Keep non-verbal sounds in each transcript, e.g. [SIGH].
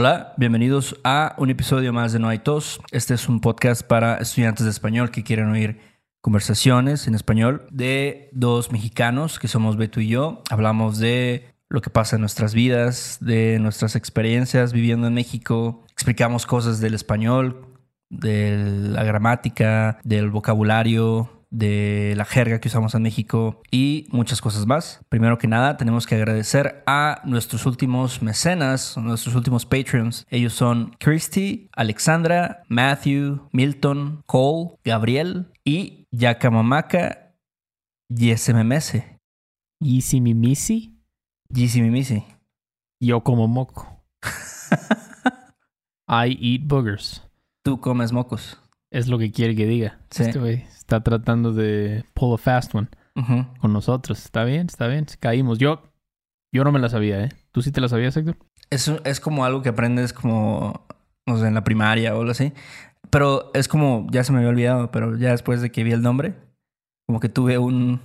Hola, bienvenidos a un episodio más de No hay tos. Este es un podcast para estudiantes de español que quieren oír conversaciones en español de dos mexicanos que somos Beto y yo. Hablamos de lo que pasa en nuestras vidas, de nuestras experiencias viviendo en México. Explicamos cosas del español, de la gramática, del vocabulario, de la jerga que usamos en México y muchas cosas más. Primero que nada, tenemos que agradecer a nuestros últimos mecenas, nuestros últimos Patreons. Ellos son Christy, Alexandra, Matthew, Milton, Cole, Gabriel y Yakamamaka YSMMS. Yisimimisi, Yisimimisi. yo como moco. [LAUGHS] I eat boogers. Tú comes mocos. Es lo que quiere que diga. Sí. Este güey está tratando de pull a fast one con nosotros. Está bien, está bien. Caímos. Yo, yo no me la sabía, ¿eh? ¿Tú sí te la sabías, Héctor? Es, es como algo que aprendes como, no sé, en la primaria o algo así. Pero es como, ya se me había olvidado, pero ya después de que vi el nombre, como que tuve un,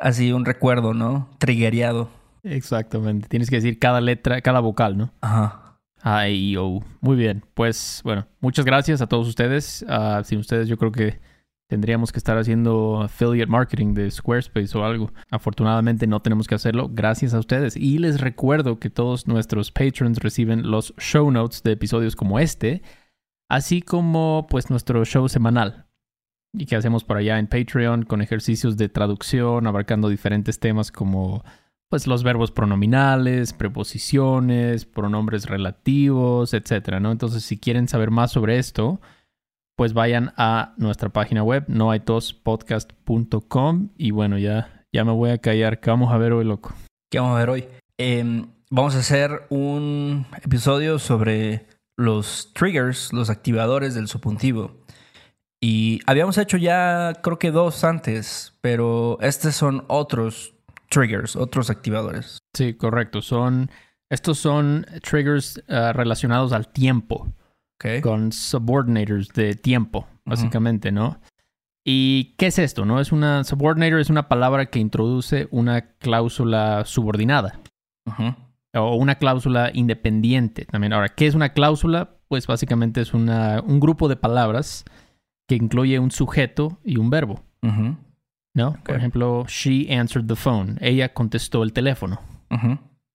así, un recuerdo, ¿no? Triggereado. Exactamente. Tienes que decir cada letra, cada vocal, ¿no? Ajá. A, I, E, O. Muy bien. Pues, bueno, muchas gracias a todos ustedes. Ah, sin ustedes, yo creo que tendríamos que estar haciendo affiliate marketing de Squarespace o algo. Afortunadamente, no tenemos que hacerlo gracias a ustedes. Y les recuerdo que todos nuestros patrons reciben los show notes de episodios como este, así como, pues, nuestro show semanal. Y que hacemos por allá en Patreon con ejercicios de traducción, abarcando diferentes temas como pues los verbos pronominales, preposiciones, pronombres relativos, etcétera, ¿no? Entonces, si quieren saber más sobre esto, pues vayan a nuestra página web, noaitospodcast.com y bueno, ya, ya me voy a callar. ¿Qué vamos a ver hoy, loco? ¿Qué vamos a ver hoy? Em, vamos a hacer un episodio sobre los triggers, los activadores del subjuntivo. Y habíamos hecho ya, creo que dos antes, pero estos son otros triggers, otros activadores. Sí, correcto. Son, estos son triggers eh, relacionados al tiempo. Con subordinators de tiempo, básicamente, ¿no? ¿Y qué es esto? ¿No? Es una subordinator es una palabra que introduce una cláusula subordinada o una cláusula independiente también. Ahora, ¿qué es una cláusula? Pues básicamente es una, un grupo de palabras que incluye un sujeto y un verbo. ¿No? Por ejemplo, she answered the phone. Ella contestó el teléfono.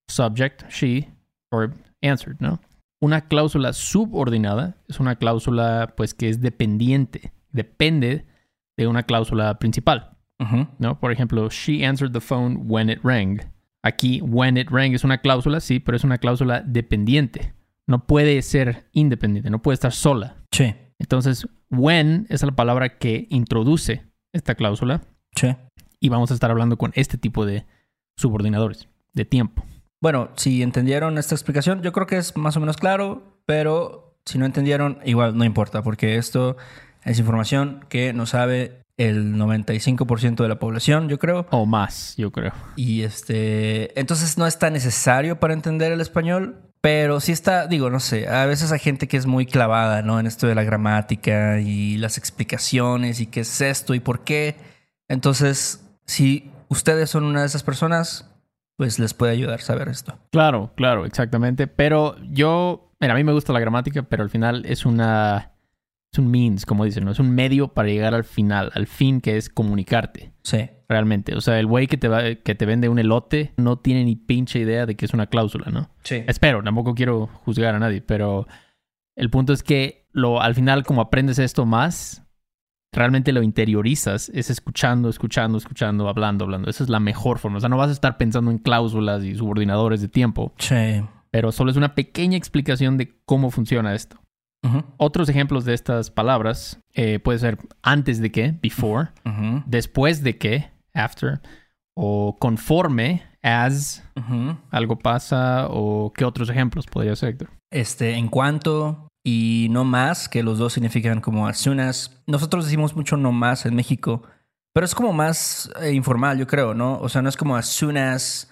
Subject, she, or answered, ¿no? Una cláusula subordinada es una cláusula, pues, que es dependiente, depende de una cláusula principal. ¿no? Por ejemplo, she answered the phone when it rang. Aquí, when it rang es una cláusula, sí, pero es una cláusula dependiente. No puede ser independiente, no puede estar sola. Sí. Entonces, when es la palabra que introduce esta cláusula Sí. y vamos a estar hablando con este tipo de subordinadores de tiempo. Bueno, si entendieron esta explicación, yo creo que es más o menos claro, pero si no entendieron, igual no importa, porque esto es información que no sabe el 95% de la población, yo creo. O más, yo creo. Y este, entonces no es tan necesario para entender el español, pero sí está, digo, no sé, a veces hay gente que es muy clavada, ¿no? En esto de la gramática y las explicaciones y qué es esto y por qué. Entonces, si ustedes son una de esas personas, pues les puede ayudar a saber esto. Claro, claro, exactamente. Pero yo, mira, a mí me gusta la gramática, pero al final es una, es un means, como dicen, ¿no? Es un medio para llegar al final, al fin que es comunicarte, Sí. realmente. O sea, el güey que te va, que te vende un elote no tiene ni pinche idea de que es una cláusula, ¿no? Sí. Espero, tampoco quiero juzgar a nadie, pero el punto es que lo, al final, como aprendes esto más, realmente lo interiorizas, es escuchando, escuchando, escuchando, hablando, hablando. Esa es la mejor forma. O sea, no vas a estar pensando en cláusulas y subordinadores de tiempo, Sí. pero solo es una pequeña explicación de cómo funciona esto. Otros ejemplos de estas palabras eh, puede ser antes de que, before, después de que, after, o conforme, as, algo pasa, o qué otros ejemplos podría ser, Héctor. Este, en cuanto y no más, que los dos significan como as soon as. Nosotros decimos mucho no más en México, pero es como más eh, informal, yo creo, ¿no? O sea, no es como as soon as,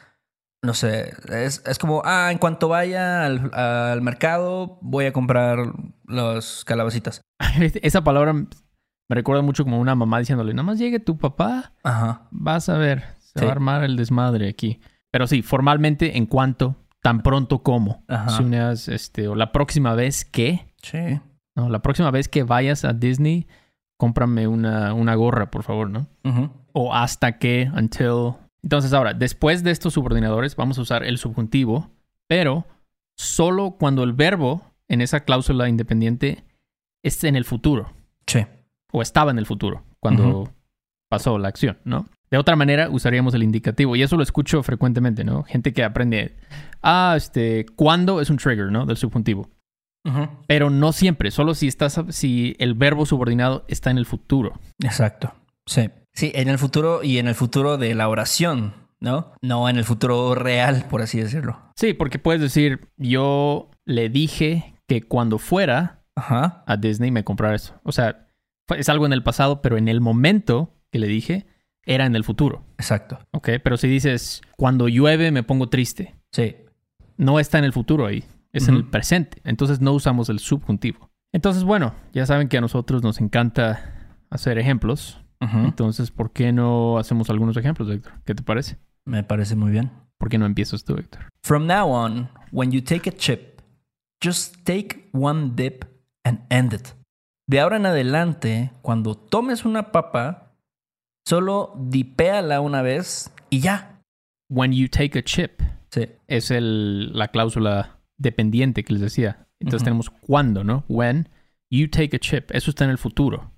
no sé, es, es como, ah, en cuanto vaya al, al mercado, voy a comprar las calabacitas. [LAUGHS] Esa palabra me recuerda mucho como una mamá diciéndole, nada más llegue tu papá, Ajá. vas a ver, se Sí. va a armar el desmadre aquí. Pero sí, formalmente, en cuanto tan pronto como. Ajá. Soon as, este, o la próxima vez que. Sí. No, la próxima vez que vayas a Disney, cómprame una, una gorra, por favor, ¿no? Ujú. O hasta que, until. Entonces, ahora, después de estos subordinadores, vamos a usar el subjuntivo, pero solo cuando el verbo en esa cláusula independiente esté en el futuro. Sí. o estaba en el futuro cuando pasó la acción, ¿no? De otra manera, usaríamos el indicativo. Y eso lo escucho frecuentemente, ¿no? Gente que aprende, ah, este, ¿cuándo es un trigger, ¿no? Del subjuntivo. Pero no siempre, solo si estás, si el verbo subordinado está en el futuro. Exacto. Sí. Sí, en el futuro y en el futuro de la oración, ¿no? No en el futuro real, por así decirlo. Sí, porque puedes decir, yo le dije que cuando fuera Ajá. a Disney me comprara eso. O sea, es algo en el pasado, pero en el momento que le dije, era en el futuro. Exacto. ¿Ok? Pero si dices, cuando llueve me pongo triste. Sí. no está en el futuro ahí, es en el presente. Entonces no usamos el subjuntivo. Entonces, bueno, ya saben que a nosotros nos encanta hacer ejemplos. Entonces, ¿por qué no hacemos algunos ejemplos, Héctor? ¿Qué te parece? Me parece muy bien. ¿Por qué no empiezas tú, Héctor? From now on, when you take a chip, just take one dip and end it. De ahora en adelante, cuando tomes una papa, solo dipéala una vez y ya. When you take a chip Sí. es el, la cláusula dependiente que les decía. Entonces tenemos cuando, ¿no? When you take a chip. Eso está en el futuro.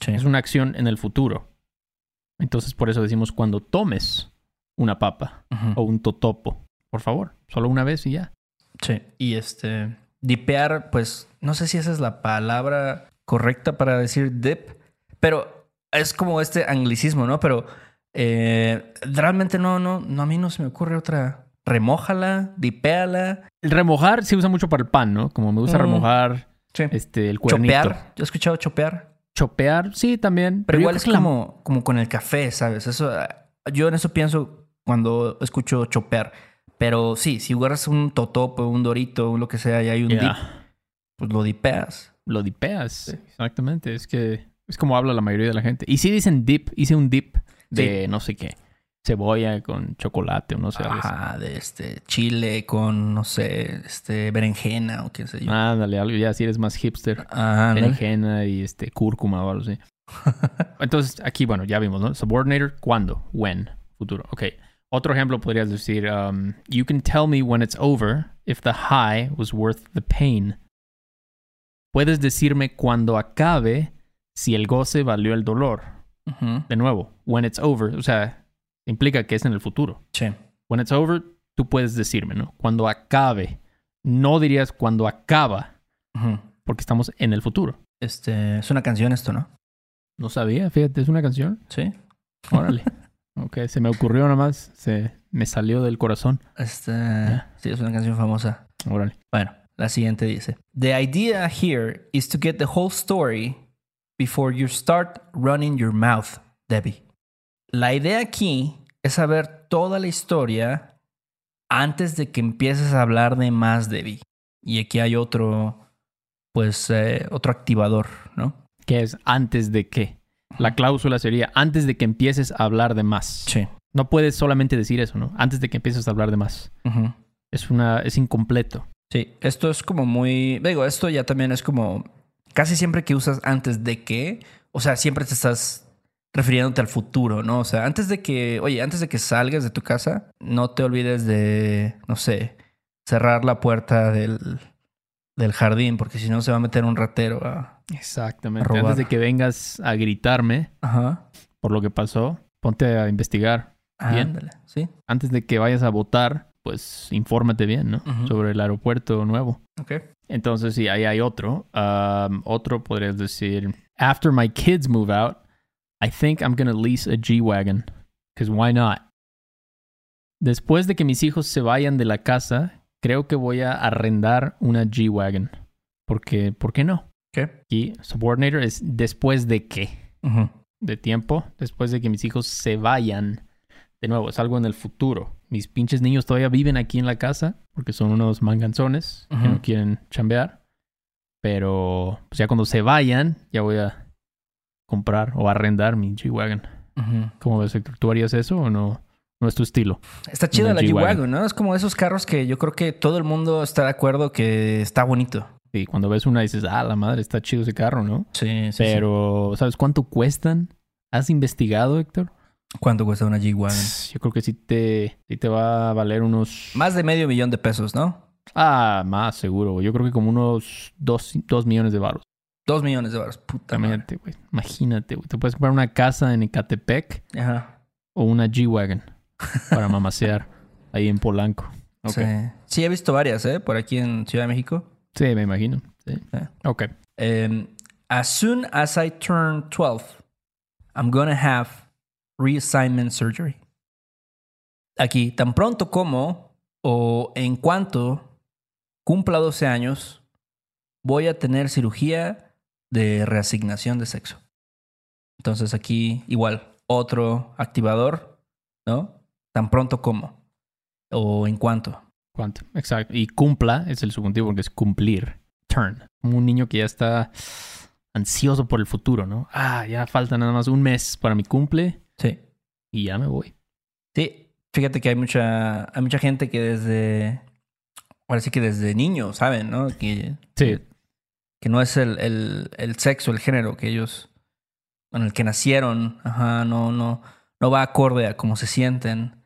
Sí. Es una acción en el futuro. Entonces por eso decimos cuando tomes una papa o un totopo. Por favor, solo una vez y ya. Sí. Y este. Dipear, pues no sé si esa es la palabra correcta para decir dip, pero es como este anglicismo, ¿no? Pero eh, realmente no, no, no, a mí no se me ocurre otra. Remójala, dipéala, El remojar se usa mucho para el pan, ¿no? Como me gusta Mm. remojar sí. este, el cuernito. chopear. Yo he escuchado chopear, Chopear, sí, también. pero igual es que la- como, como con el café, ¿sabes? Eso, ah, yo en eso pienso cuando escucho chopear. Pero sí, si agarras un totopo, un dorito, lo que sea, y hay un Yeah. dip, pues lo dipeas. Lo dipeas. Exactamente. Es que es como habla la mayoría de la gente. Y si dicen dip, hice un dip de no sé qué. Cebolla con chocolate o no sé. algo. Ajá, de este chile con, no sé, este berenjena o qué sé yo. Ándale, algo ya si eres más hipster. Ajá, ándale. Berenjena y este cúrcuma o algo así. [LAUGHS] Entonces, aquí, bueno, ya vimos, ¿no? Subordinator, ¿cuándo? When. Futuro. Ok. Otro ejemplo podrías decir, um, you can tell me when it's over if the high was worth the pain. Puedes decirme cuando acabe si el goce valió el dolor. De nuevo, when it's over, o sea, implica que es en el futuro. Sí. When it's over, tú puedes decirme, ¿no? Cuando acabe. No dirías cuando acaba, porque estamos en el futuro. Este, es una canción esto, ¿no? No sabía, fíjate, es una canción. Sí. Órale. [LAUGHS] ok, se me ocurrió nada más, se me salió del corazón. Este, sí, es una canción famosa. Órale. Bueno, la siguiente dice: The idea here is to get the whole story before you start running your mouth, Debbie. La idea aquí es saber toda la historia antes de que empieces a hablar de más, Debbie. Y aquí hay otro, pues, eh, otro activador, ¿no? ¿Qué es antes de qué? La cláusula sería antes de que empieces a hablar de más. Sí. No puedes solamente decir eso, ¿no? Antes de que empieces a hablar de más. Es una, es incompleto. Sí, esto es como muy. Digo, esto ya también es como. Casi siempre que usas antes de que. O sea, siempre te estás refiriéndote al futuro, ¿no? O sea, antes de que. Oye, antes de que salgas de tu casa, no te olvides de. No sé. Cerrar la puerta del, del jardín, porque si no se va a meter un ratero a. Exactamente. A robar. Antes de que vengas a gritarme Ajá. por lo que pasó, ponte a investigar. Bien. Ándale, sí. Antes de que vayas a votar, pues infórmate bien, ¿no? Sobre el aeropuerto nuevo. Ok. Entonces, sí, ahí hay otro. Um, otro podrías decir, after my kids move out, I think I'm gonna lease a G-Wagon. Because why not? Después de que mis hijos se vayan de la casa, creo que voy a arrendar una G-Wagon. Porque, ¿por qué no? Ok. Y subordinator es después de qué? De tiempo, después de que mis hijos se vayan. De nuevo, es algo en el futuro. Mis pinches niños todavía viven aquí en la casa porque son unos manganzones que no quieren chambear. Pero pues ya cuando se vayan, ya voy a comprar o arrendar mi G-Wagon. ¿Cómo ves, Héctor? ¿Tú harías eso o no? No es tu estilo. Está chida Una la G-Wagon. G-Wagon, ¿no? Es como esos carros que yo creo que todo el mundo está de acuerdo que está bonito. Y cuando ves una dices, ah, la madre, está chido ese carro, ¿no? Sí, sí. Pero, ¿sabes cuánto cuestan? ¿Has investigado, Héctor? ¿Cuánto cuesta una G-Wagon? Yo creo que sí te, sí te va a valer unos... Más de medio millón de pesos, ¿no? Ah, más seguro. Yo creo que como unos dos, dos millones de baros. Dos millones de dólares. Puta. Imagínate, güey. Imagínate, güey. Te puedes comprar una casa en Ecatepec Ajá. o una G-Wagon para [LAUGHS] mamasear ahí en Polanco. Sí. Sí, he visto varias, ¿eh? Por aquí en Ciudad de México. Sí, me imagino. Sí. Ok. Um, as soon as I turn 12, I'm gonna have reassignment surgery. Aquí, tan pronto como o en cuanto cumpla 12 años, voy a tener cirugía de reasignación de sexo. Entonces aquí igual, otro activador, ¿no? Tan pronto como o en cuanto. ¿Cuánto? Exacto. Y cumpla es el subjuntivo porque es cumplir. Turn. Un niño que ya está ansioso por el futuro, ¿no? Ah, ya falta nada más un mes para mi cumple Sí. y ya me voy. Sí, fíjate que hay mucha, hay mucha gente que desde, ahora sí que desde niño, ¿saben? ¿no? Que, Sí. que no es el, el, el sexo, el género que ellos, con el que nacieron, ajá, no, no, no va acorde a cómo se sienten.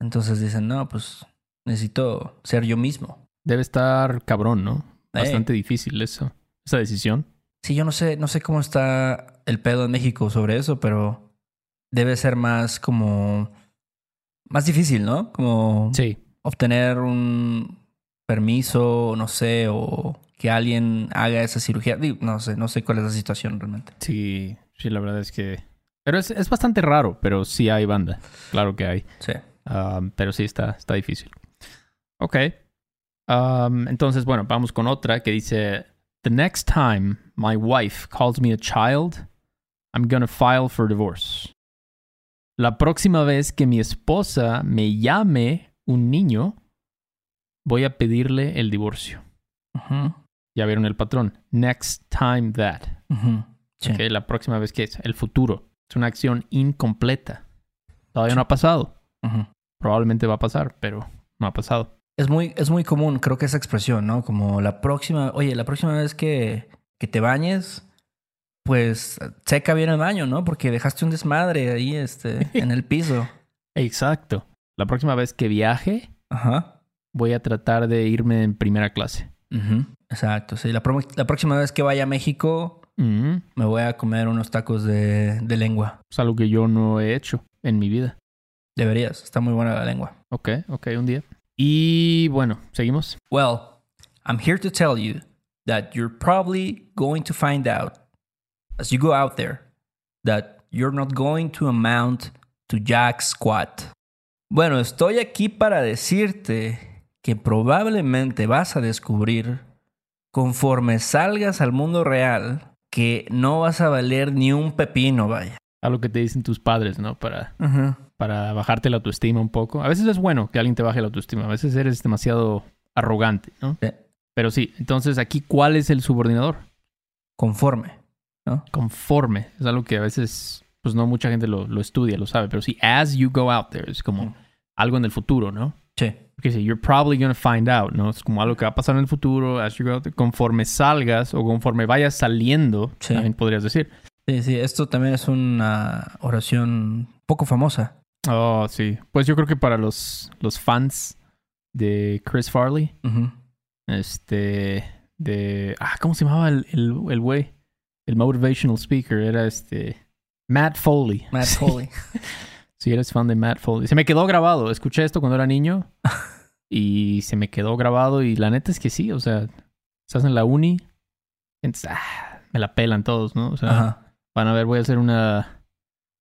Entonces dicen, no, pues necesito ser yo mismo. Debe estar cabrón, ¿no? Bastante difícil eso. Esa decisión. Sí, yo no sé, no sé cómo está el pedo en México sobre eso, pero debe ser más como, más difícil, ¿no? Como Sí. obtener un permiso, no sé, o que alguien haga esa cirugía. No sé, no sé cuál es la situación realmente. Sí, sí, la verdad es que... Pero es, es bastante raro, pero sí hay banda. Claro que hay. Sí. Um, pero sí está, está difícil. Ok. Um, entonces, bueno, vamos con otra que dice: The next time my wife calls me a child, I'm gonna file for divorce. La próxima vez que mi esposa me llame un niño, voy a pedirle el divorcio. Ujú, Ya vieron el patrón. Next time that. ujú, sí. Ok, la próxima vez que es el futuro. Es una acción incompleta. Todavía no ha pasado. Ujú. Probablemente va a pasar, pero no ha pasado. Es muy, es muy común, creo que esa expresión, ¿no? Como la próxima, oye, la próxima vez que, que te bañes, pues seca bien el baño, ¿no? Porque dejaste un desmadre ahí, este, [LAUGHS] en el piso. Exacto. La próxima vez que viaje, Ajá. voy a tratar de irme en primera clase. Exacto, sí. La próxima vez que vaya a México, Mm, me voy a comer unos tacos de, de lengua. Es algo que yo no he hecho en mi vida. Deberías, está muy buena la lengua. Ok, ok, un día. Y bueno, seguimos. Well, I'm here to tell you that you're probably going to find out as you go out there that you're not going to amount to jack squat. Bueno, estoy aquí para decirte que probablemente vas a descubrir conforme salgas al mundo real que no vas a valer ni un pepino, vaya. Algo que te dicen tus padres, ¿no? Para, para bajarte la autoestima un poco. A veces es bueno que alguien te baje la autoestima. A veces eres demasiado arrogante, ¿no? Sí. Pero sí, entonces aquí, ¿cuál es el subordinador? Conforme. Conforme. Es algo que a veces, pues no mucha gente lo, lo estudia, lo sabe. Pero sí, as you go out there, es como Mm. algo en el futuro, ¿no? Sí. Porque sí, you're probably gonna find out, ¿no? Es como algo que va a pasar en el futuro, as you go out there. Conforme salgas o conforme vayas saliendo, Sí. también podrías decir. Sí, sí, esto también es una oración poco famosa. Oh, sí. Pues yo creo que para los, los fans de Chris Farley, este, de, ah, ¿cómo se llamaba el, el, el güey? El motivational speaker era este, Matt Foley. Matt Sí. Foley. [LAUGHS] Si eres fan de Matt Foley. Se me quedó grabado. Escuché esto cuando era niño [LAUGHS] y se me quedó grabado y la neta es que sí, o sea, estás en la uni, entonces, ah, me la pelan todos, ¿no? O sea, Ajá. van a ver, voy a hacer una,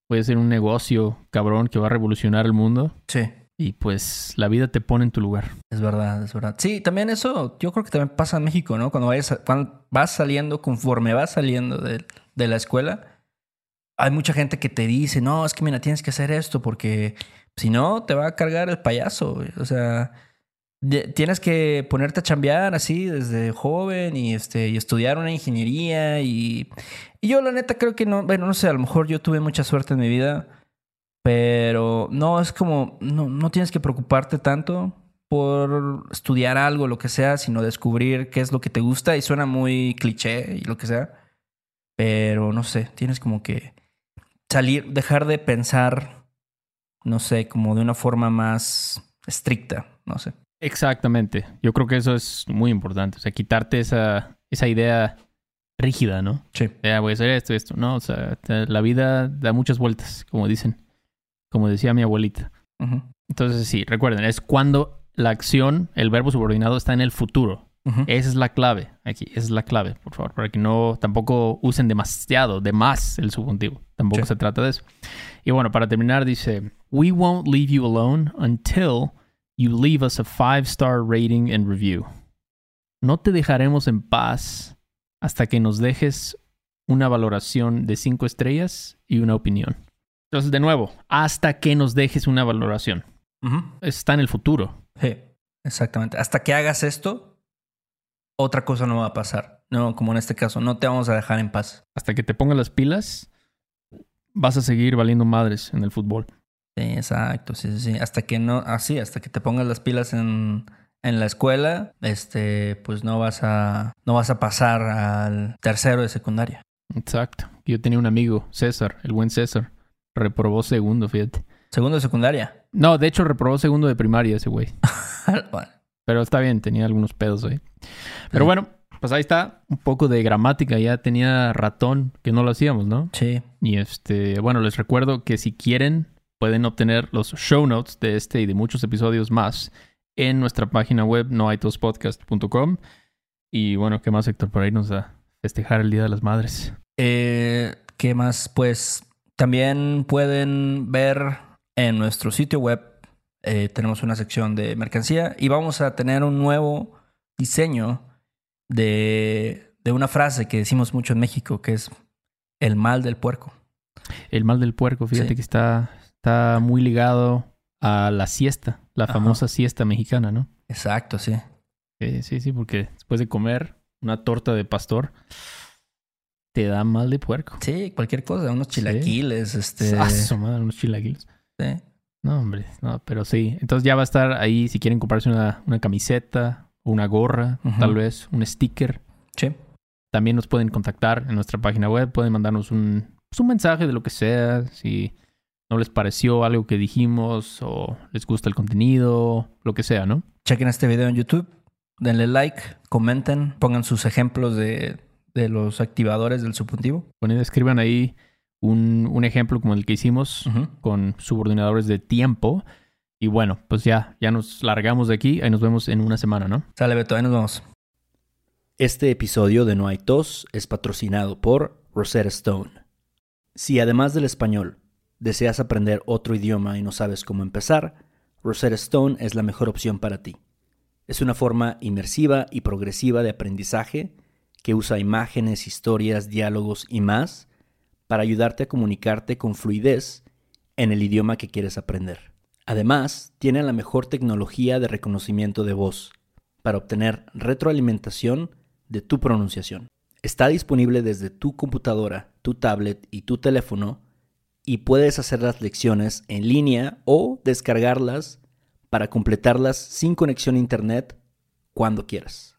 voy a hacer un negocio cabrón que va a revolucionar el mundo Sí, y pues la vida te pone en tu lugar. es verdad, es verdad. Sí, también eso, yo creo que también pasa en México, ¿no? Cuando, vayas cuando vas saliendo, conforme vas saliendo de, de la escuela, hay mucha gente que te dice, no, es que mira, tienes que hacer esto porque si no, te va a cargar el payaso. güey". O sea, tienes que ponerte a chambear así desde joven y, este, y estudiar una ingeniería. Y, y yo la neta creo que no, bueno, no sé, a lo mejor yo tuve mucha suerte en mi vida Pero no, es como, no, no tienes que preocuparte tanto por estudiar algo, lo que sea, sino descubrir qué es lo que te gusta y suena muy cliché y lo que sea. Pero no sé, tienes como que salir, dejar de pensar, no sé, como de una forma más estricta, no sé. Exactamente. Yo creo que eso es muy importante. O sea, quitarte esa, esa idea rígida, ¿no? Sí. Ya voy a hacer esto, esto. No, o sea, la vida da muchas vueltas, como dicen. Como decía mi abuelita. Ujú, Entonces, sí, recuerden, es cuando la acción, el verbo subordinado está en el futuro. Esa es la clave aquí, esa es la clave, por favor, para que no tampoco usen demasiado, de más el subjuntivo. Tampoco Sí. se trata de eso. Y bueno, para terminar dice, We won't leave you alone until you leave us a five star rating and review. No te dejaremos en paz hasta que nos dejes una valoración de cinco estrellas y una opinión. Entonces, de nuevo, hasta que nos dejes una valoración. Está en el futuro. Sí, exactamente. Hasta que hagas esto, otra cosa no va a pasar. No, como en este caso, no te vamos a dejar en paz. hasta que te pongas las pilas, vas a seguir valiendo madres en el fútbol. Sí, exacto, sí, sí, sí. Hasta que no, así, hasta que te pongas las pilas en, en la escuela, este, pues no vas a, no vas a pasar al tercero de secundaria. Exacto. Yo tenía un amigo, César, el buen César. Reprobó segundo, fíjate. Segundo de secundaria. No, de hecho reprobó segundo de primaria ese güey. [LAUGHS] Bueno, Pero está bien, tenía algunos pedos ahí. Pero Sí. bueno, pues ahí está. Un poco de gramática. Ya tenía ratón que no lo hacíamos, ¿no? sí, Y este, bueno, les recuerdo que si quieren, pueden obtener los show notes de este y de muchos episodios más en nuestra página web noaitospodcast.com. Y bueno, ¿qué más, Héctor? Para irnos a festejar el Día de las Madres. Eh, ¿Qué más? Pues también pueden ver en nuestro sitio web, eh, tenemos una sección de mercancía y vamos a tener un nuevo diseño de, de una frase que decimos mucho en México, que es el mal del puerco. El mal del puerco, fíjate Sí. que está, está muy ligado a la siesta, la Ajá. famosa siesta mexicana, ¿no? Exacto, sí. Eh, sí, sí, porque después de comer una torta de pastor, te da mal de puerco. Sí, cualquier cosa, unos chilaquiles, este... Ah, madre, unos chilaquiles. sí. No, hombre, no, pero sí. Entonces ya va a estar ahí si quieren comprarse una, una camiseta, una gorra, tal vez, un sticker. Sí. También nos pueden contactar en nuestra página web, pueden mandarnos un, pues, un mensaje de lo que sea, si no les pareció algo que dijimos o les gusta el contenido, lo que sea, ¿no? Chequen este video en YouTube, denle like, comenten, pongan sus ejemplos de, de los activadores del subjuntivo. Bueno, escriban ahí un, un ejemplo como el que hicimos con subordinadores de tiempo. Y bueno, pues ya, ya nos largamos de aquí. Ahí nos vemos en una semana, ¿no? Sale, Beto, ahí nos vemos. Este episodio de No hay tos es patrocinado por Rosetta Stone. Si además del español deseas aprender otro idioma y no sabes cómo empezar, Rosetta Stone es la mejor opción para ti. Es una forma inmersiva y progresiva de aprendizaje que usa imágenes, historias, diálogos y más para ayudarte a comunicarte con fluidez en el idioma que quieres aprender. Además, tiene la mejor tecnología de reconocimiento de voz para obtener retroalimentación de tu pronunciación. Está disponible desde tu computadora, tu tablet y tu teléfono y puedes hacer las lecciones en línea o descargarlas para completarlas sin conexión a internet cuando quieras.